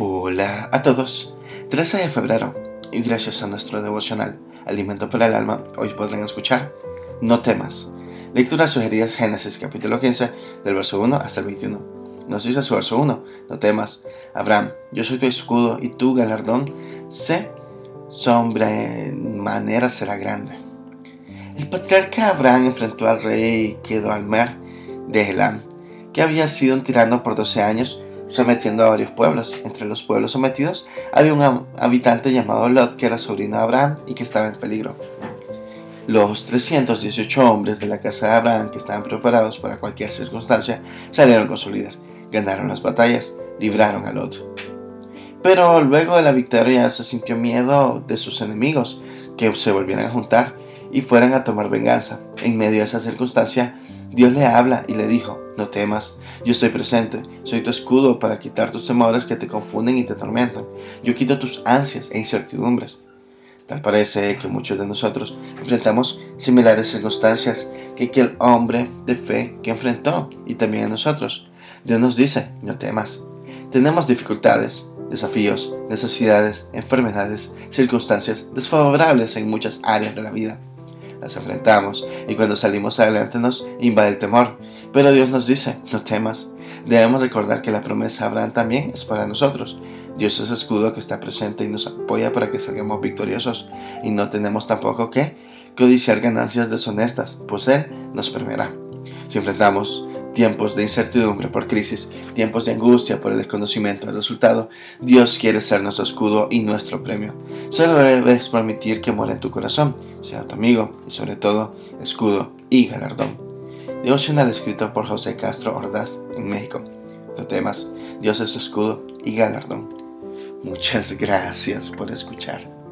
Hola a todos. 13 de febrero y gracias a nuestro devocional Alimento para el Alma, hoy podrán escuchar No temas. Lectura sugerida Génesis capítulo 15 del verso 1 hasta el 21. Nos dice su verso 1, No temas, Abraham, yo soy tu escudo y tu galardón, sé, manera será grande. El patriarca Abraham enfrentó al rey quedó al mar de Elam, que había sido un tirano por 12 años sometiendo a varios pueblos. Entre los pueblos sometidos había un habitante llamado Lot que era sobrino de Abraham y que estaba en peligro. Los 318 hombres de la casa de Abraham que estaban preparados para cualquier circunstancia salieron con su líder, ganaron las batallas, libraron a Lot. Pero luego de la victoria se sintió miedo de sus enemigos que se volvieran a juntar y fueran a tomar venganza. En medio de esa circunstancia, Dios le habla y le dijo, no temas, yo estoy presente, soy tu escudo para quitar tus temores que te confunden y te atormentan. Yo quito tus ansias e incertidumbres. Tal parece que muchos de nosotros enfrentamos similares circunstancias que aquel hombre de fe que enfrentó y también a nosotros. Dios nos dice, no temas. Tenemos dificultades, desafíos, necesidades, enfermedades, circunstancias desfavorables en muchas áreas de la vida las enfrentamos y cuando salimos adelante nos invade el temor. Pero Dios nos dice, no temas. Debemos recordar que la promesa de Abraham también es para nosotros. Dios es escudo que está presente y nos apoya para que salgamos victoriosos y no tenemos tampoco que codiciar ganancias deshonestas, pues Él nos premiará. Si enfrentamos tiempos de incertidumbre por crisis, tiempos de angustia por el desconocimiento del resultado, Dios quiere ser nuestro escudo y nuestro premio. Solo debes permitir que muera en tu corazón, sea tu amigo y sobre todo escudo y galardón. Devocional escrito por José Castro Ordaz en México. No temas, Dios es tu escudo y galardón. Muchas gracias por escuchar.